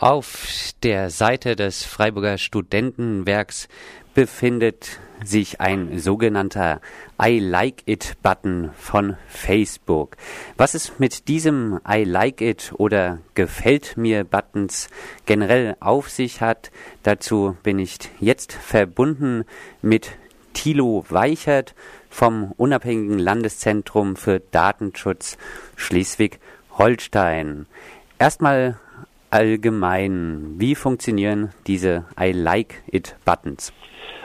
Auf der Seite des Freiburger Studentenwerks befindet sich ein sogenannter I Like It Button von Facebook. Was es mit diesem I Like It oder Gefällt mir Buttons generell auf sich hat, dazu bin ich jetzt verbunden mit Thilo Weichert vom unabhängigen Landeszentrum für Datenschutz Schleswig-Holstein. Erstmal allgemein, wie funktionieren diese I Like It Buttons?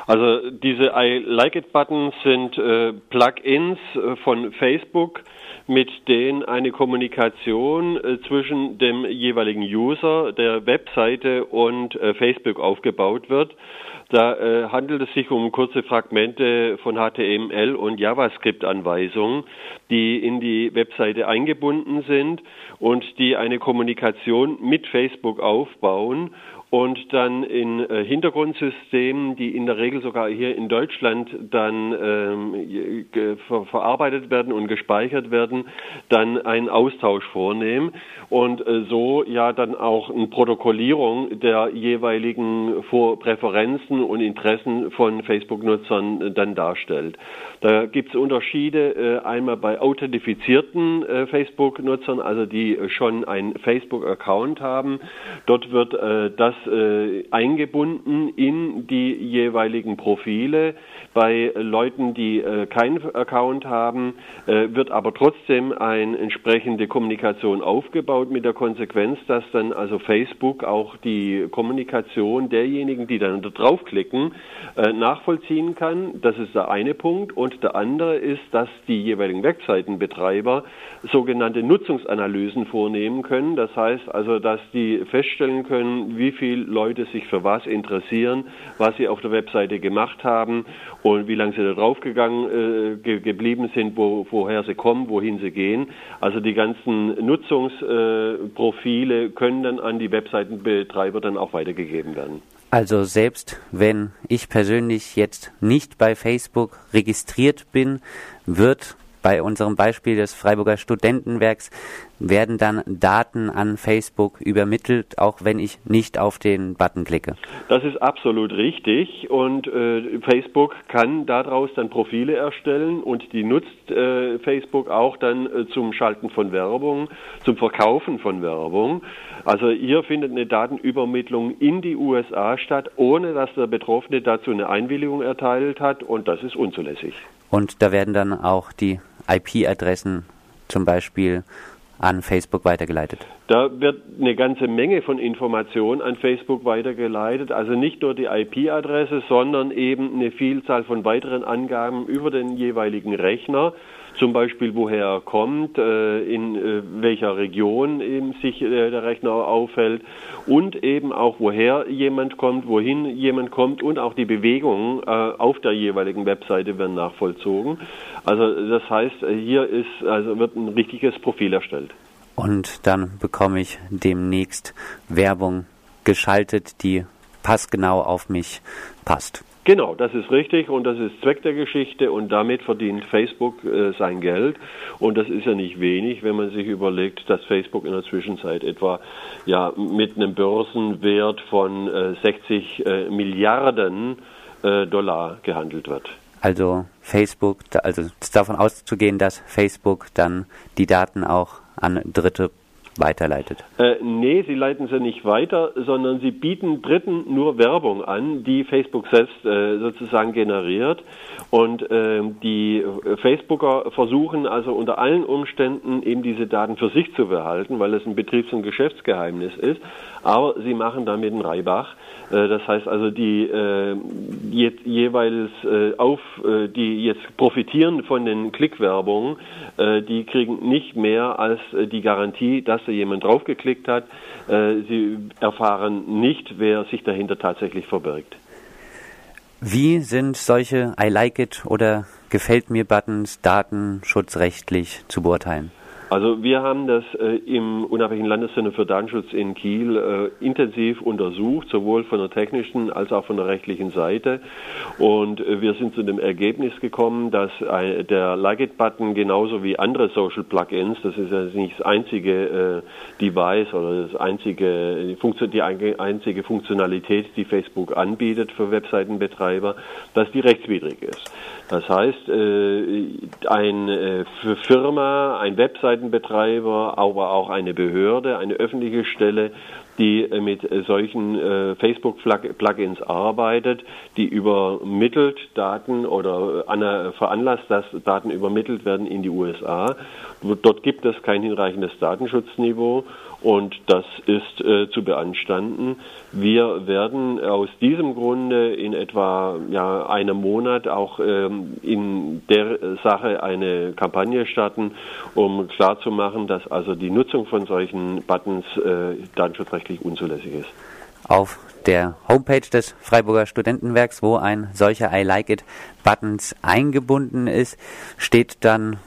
Also diese I Like It Buttons sind äh, Plugins äh, von Facebook, mit denen eine Kommunikation äh, zwischen dem jeweiligen User der Webseite und äh, Facebook aufgebaut wird. Da äh, handelt es sich um kurze Fragmente von HTML und JavaScript-Anweisungen, die in die Webseite eingebunden sind und die eine Kommunikation mit Facebook aufbauen und dann in äh, Hintergrundsystemen, die in der Regel sogar hier in Deutschland dann ähm, ver verarbeitet werden und gespeichert werden, dann einen Austausch vornehmen und äh, so ja dann auch eine Protokollierung der jeweiligen Vor Präferenzen und Interessen von Facebook-Nutzern äh, dann darstellt. Da gibt es Unterschiede äh, einmal bei authentifizierten äh, Facebook-Nutzern, also die schon einen Facebook-Account haben. Dort wird äh, das äh, eingebunden in die jeweiligen Profile. Bei Leuten, die äh, keinen Account haben, äh, wird aber trotzdem eine entsprechende Kommunikation aufgebaut mit der Konsequenz, dass dann also Facebook auch die Kommunikation derjenigen, die dann da draufklicken, äh, nachvollziehen kann. Das ist der eine Punkt. Und der andere ist, dass die jeweiligen Webseitenbetreiber sogenannte Nutzungsanalysen vornehmen können. Das heißt also, dass die feststellen können, wie viel Leute sich für was interessieren, was sie auf der Webseite gemacht haben und wie lange sie da draufgegangen äh, ge geblieben sind, wo, woher sie kommen, wohin sie gehen. Also die ganzen Nutzungsprofile äh, können dann an die Webseitenbetreiber dann auch weitergegeben werden. Also selbst wenn ich persönlich jetzt nicht bei Facebook registriert bin, wird bei unserem Beispiel des Freiburger Studentenwerks werden dann Daten an Facebook übermittelt, auch wenn ich nicht auf den Button klicke. Das ist absolut richtig und äh, Facebook kann daraus dann Profile erstellen und die nutzt äh, Facebook auch dann äh, zum Schalten von Werbung, zum Verkaufen von Werbung. Also hier findet eine Datenübermittlung in die USA statt, ohne dass der Betroffene dazu eine Einwilligung erteilt hat und das ist unzulässig. Und da werden dann auch die IP-Adressen zum Beispiel an Facebook weitergeleitet? Da wird eine ganze Menge von Informationen an Facebook weitergeleitet. Also nicht nur die IP-Adresse, sondern eben eine Vielzahl von weiteren Angaben über den jeweiligen Rechner zum Beispiel woher er kommt, äh, in äh, welcher Region eben sich äh, der Rechner aufhält und eben auch woher jemand kommt, wohin jemand kommt und auch die Bewegungen auf der jeweiligen Webseite werden nachvollzogen. Also das heißt, hier ist also wird ein richtiges Profil erstellt. Und dann bekomme ich demnächst Werbung geschaltet, die passgenau auf mich passt. Genau, das ist richtig und das ist Zweck der Geschichte und damit verdient Facebook äh, sein Geld und das ist ja nicht wenig, wenn man sich überlegt, dass Facebook in der Zwischenzeit etwa ja mit einem Börsenwert von äh, 60 äh, Milliarden äh, Dollar gehandelt wird. Also Facebook, also davon auszugehen, dass Facebook dann die Daten auch an Dritte weiterleitet? Äh, nee, sie leiten sie nicht weiter, sondern sie bieten Dritten nur Werbung an, die Facebook selbst äh, sozusagen generiert. Und äh, die Facebooker versuchen also unter allen Umständen eben diese Daten für sich zu behalten, weil es ein Betriebs- und Geschäftsgeheimnis ist. Aber sie machen damit einen Reibach. Äh, das heißt also, die äh, je, jeweils äh, auf, äh, die jetzt profitieren von den Klickwerbungen, die kriegen nicht mehr als die Garantie, dass da jemand draufgeklickt hat. sie erfahren nicht, wer sich dahinter tatsächlich verbirgt. Wie sind solche I like it oder gefällt mir Buttons datenschutzrechtlich zu beurteilen? Also wir haben das äh, im Unabhängigen Landeszentrum für Datenschutz in Kiel äh, intensiv untersucht, sowohl von der technischen als auch von der rechtlichen Seite. Und äh, wir sind zu dem Ergebnis gekommen, dass äh, der Like-It-Button genauso wie andere Social Plugins, das ist ja nicht das einzige äh, Device oder das einzige, die, die einzige Funktionalität, die Facebook anbietet für Webseitenbetreiber, dass die rechtswidrig ist. Das heißt, äh, eine Firma, ein Webseitenbetreiber, aber auch eine Behörde, eine öffentliche Stelle, die äh, mit solchen äh, Facebook-Plugins arbeitet, die übermittelt Daten oder veranlasst, dass Daten übermittelt werden in die USA. Dort gibt es kein hinreichendes Datenschutzniveau und das ist äh, zu beanstanden. Wir werden aus diesem Grunde in etwa ja, einem Monat auch ähm, in der Sache eine Kampagne starten, um klarzumachen, dass also die Nutzung von solchen Buttons äh, datenschutzrechtlich unzulässig ist. Auf der Homepage des Freiburger Studentenwerks, wo ein solcher I Like It Buttons eingebunden ist, steht dann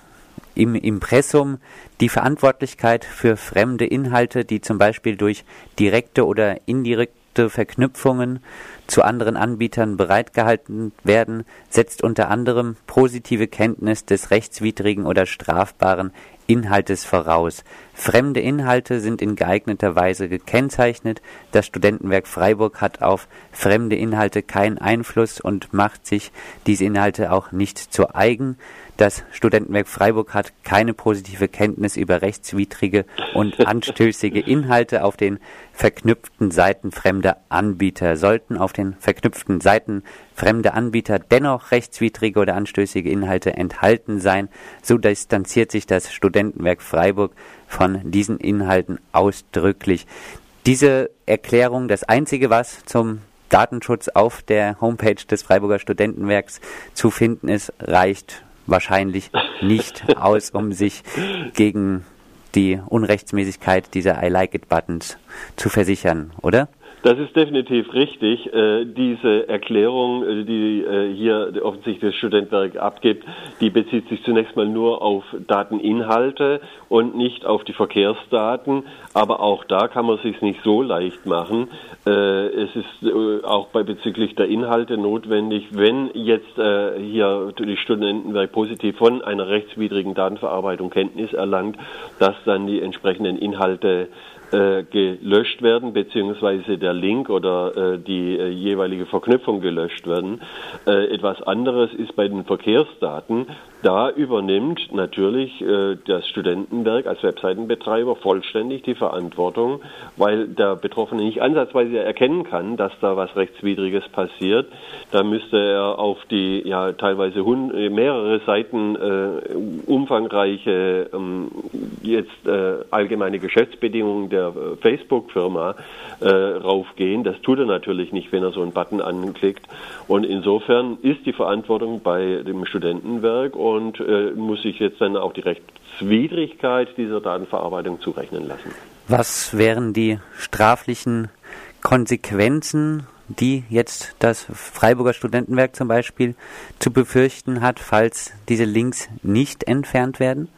im Impressum die Verantwortlichkeit für fremde Inhalte, die zum Beispiel durch direkte oder indirekte Verknüpfungen zu anderen Anbietern bereitgehalten werden, setzt unter anderem positive Kenntnis des rechtswidrigen oder strafbaren Inhaltes voraus. Fremde Inhalte sind in geeigneter Weise gekennzeichnet. Das Studentenwerk Freiburg hat auf fremde Inhalte keinen Einfluss und macht sich diese Inhalte auch nicht zu eigen. Das Studentenwerk Freiburg hat keine positive Kenntnis über rechtswidrige und anstößige Inhalte auf den verknüpften Seiten fremder Anbieter. Sollten auf den verknüpften Seiten fremder Anbieter dennoch rechtswidrige oder anstößige Inhalte enthalten sein, so distanziert sich das Studentenwerk Freiburg von diesen Inhalten ausdrücklich. Diese Erklärung, das Einzige, was zum Datenschutz auf der Homepage des Freiburger Studentenwerks zu finden ist, reicht wahrscheinlich nicht aus, um sich gegen die Unrechtsmäßigkeit dieser I Like It Buttons zu versichern, oder? Das ist definitiv richtig. Äh, diese Erklärung, äh, die äh, hier offensichtlich das Studentwerk abgibt, die bezieht sich zunächst mal nur auf Dateninhalte und nicht auf die Verkehrsdaten. Aber auch da kann man sich nicht so leicht machen. Es ist auch bei bezüglich der Inhalte notwendig, wenn jetzt hier die Studentenwerk positiv von einer rechtswidrigen Datenverarbeitung Kenntnis erlangt, dass dann die entsprechenden Inhalte äh, gelöscht werden, beziehungsweise der Link oder äh, die äh, jeweilige Verknüpfung gelöscht werden. Äh, etwas anderes ist bei den Verkehrsdaten. Da übernimmt natürlich äh, das Studentenwerk als Webseitenbetreiber vollständig die Verantwortung, weil der Betroffene nicht ansatzweise erkennen kann, dass da was Rechtswidriges passiert. Da müsste er auf die ja teilweise mehrere Seiten äh, umfangreiche ähm, jetzt äh, allgemeine Geschäftsbedingungen der äh, Facebook-Firma äh, raufgehen. Das tut er natürlich nicht, wenn er so einen Button anklickt. Und insofern ist die Verantwortung bei dem Studentenwerk und äh, muss sich jetzt dann auch die Rechtswidrigkeit dieser Datenverarbeitung zurechnen lassen. Was wären die straflichen Konsequenzen, die jetzt das Freiburger Studentenwerk zum Beispiel zu befürchten hat, falls diese Links nicht entfernt werden?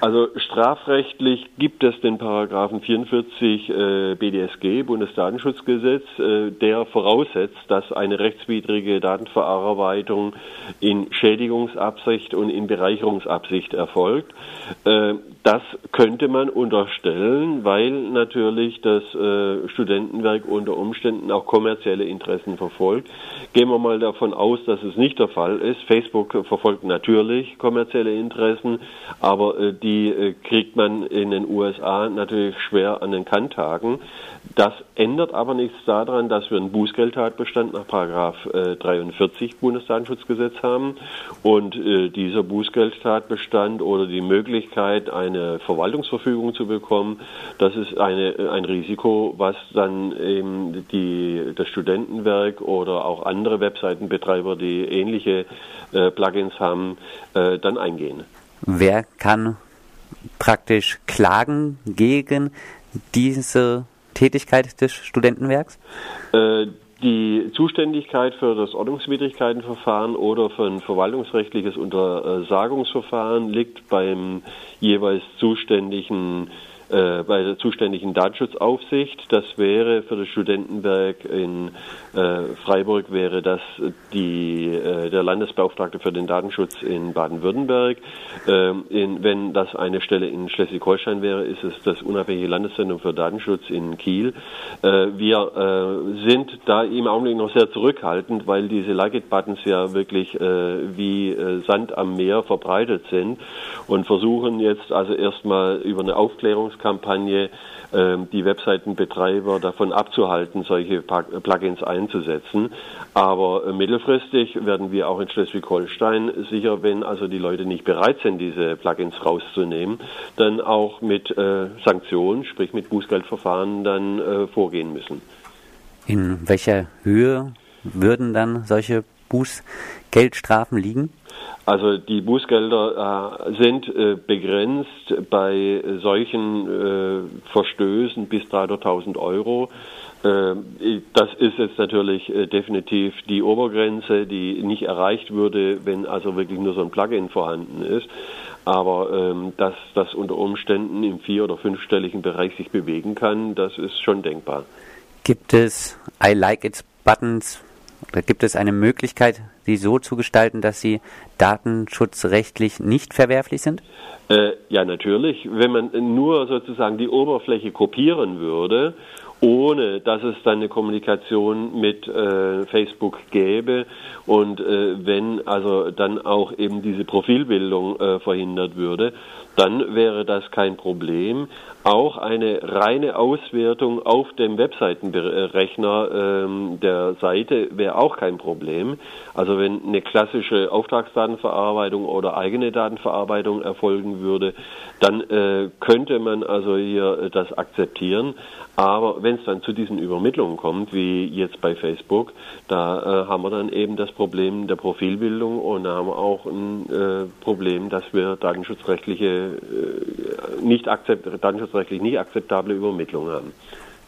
Also strafrechtlich gibt es den Paragraphen 44 äh, BDSG, Bundesdatenschutzgesetz, äh, der voraussetzt, dass eine rechtswidrige Datenverarbeitung in Schädigungsabsicht und in Bereicherungsabsicht erfolgt. Äh, das könnte man unterstellen, weil natürlich das äh, Studentenwerk unter Umständen auch kommerzielle Interessen verfolgt. Gehen wir mal davon aus, dass es nicht der Fall ist. Facebook verfolgt natürlich kommerzielle Interessen, aber äh, die die äh, kriegt man in den USA natürlich schwer an den Kanthaken. Das ändert aber nichts daran, dass wir einen Bußgeldtatbestand nach Paragraph 43 äh, Bundesdatenschutzgesetz haben und äh, dieser Bußgeldtatbestand oder die Möglichkeit, eine Verwaltungsverfügung zu bekommen, das ist eine, ein Risiko, was dann eben die, das Studentenwerk oder auch andere Webseitenbetreiber, die ähnliche Plugins haben, dann eingehen. Wer kann praktisch klagen gegen diese Tätigkeit des Studentenwerks? Äh, die Zuständigkeit für das Ordnungswidrigkeitenverfahren oder für ein verwaltungsrechtliches Untersagungsverfahren liegt beim jeweils zuständigen äh, bei der zuständigen Datenschutzaufsicht. Das wäre für das Studentenwerk in äh, Freiburg wäre das die, äh, der Landesbeauftragte für den Datenschutz in Baden-Württemberg. Ähm, wenn das eine Stelle in Schleswig-Holstein wäre, ist es das unabhängige Landeszentrum für Datenschutz in Kiel. Äh, wir äh, sind da im Augenblick noch sehr zurückhaltend, weil diese Like-It-Buttons ja wirklich äh, wie Sand am Meer verbreitet sind und versuchen jetzt also erstmal über eine Aufklärungskampagne ähm, die Webseitenbetreiber davon abzuhalten, solche Plugins einzusetzen. Aber äh, mittelfristig werden wir auch in Schleswig-Holstein sicher, wenn also die Leute nicht bereit sind, diese Plugins rauszunehmen, dann auch mit äh, Sanktionen, sprich mit Bußgeldverfahren dann äh, vorgehen müssen. In welcher Höhe würden dann solche Bußgeldstrafen liegen? Also die Bußgelder äh, sind äh, begrenzt bei solchen äh, Verstößen bis 300.000 Euro. Äh, das ist jetzt natürlich äh, definitiv die Obergrenze, die nicht erreicht würde, wenn also wirklich nur so ein Plugin vorhanden ist. Aber ähm, dass das unter Umständen im vier- oder fünfstelligen Bereich sich bewegen kann, das ist schon denkbar. Gibt es I Like It Buttons oder gibt es eine Möglichkeit, sie so zu gestalten, dass sie datenschutzrechtlich nicht verwerflich sind? Äh, ja, natürlich. Wenn man nur sozusagen die Oberfläche kopieren würde, ohne dass es dann eine Kommunikation mit äh, Facebook gäbe und äh, wenn also dann auch eben diese Profilbildung äh, verhindert würde, dann wäre das kein Problem. Auch eine reine Auswertung auf dem Webseitenrechner ähm, der Seite wäre auch kein Problem. Also wenn eine klassische Auftragsdatenverarbeitung oder eigene Datenverarbeitung erfolgen würde, dann äh, könnte man also hier äh, das akzeptieren. Aber wenn es dann zu diesen Übermittlungen kommt, wie jetzt bei Facebook, da äh, haben wir dann eben das Problem der Profilbildung und da haben wir auch ein äh, Problem, dass wir datenschutzrechtliche äh, nicht datenschutzrechtlich nicht akzeptable Übermittlungen haben.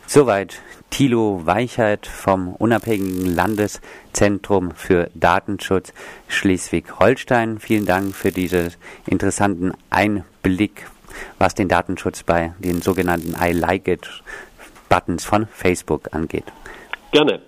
Soweit Thilo Weichert vom unabhängigen Landeszentrum für Datenschutz Schleswig-Holstein. Vielen Dank für diesen interessanten Einblick, was den Datenschutz bei den sogenannten I Like It Buttons von Facebook angeht. Gerne.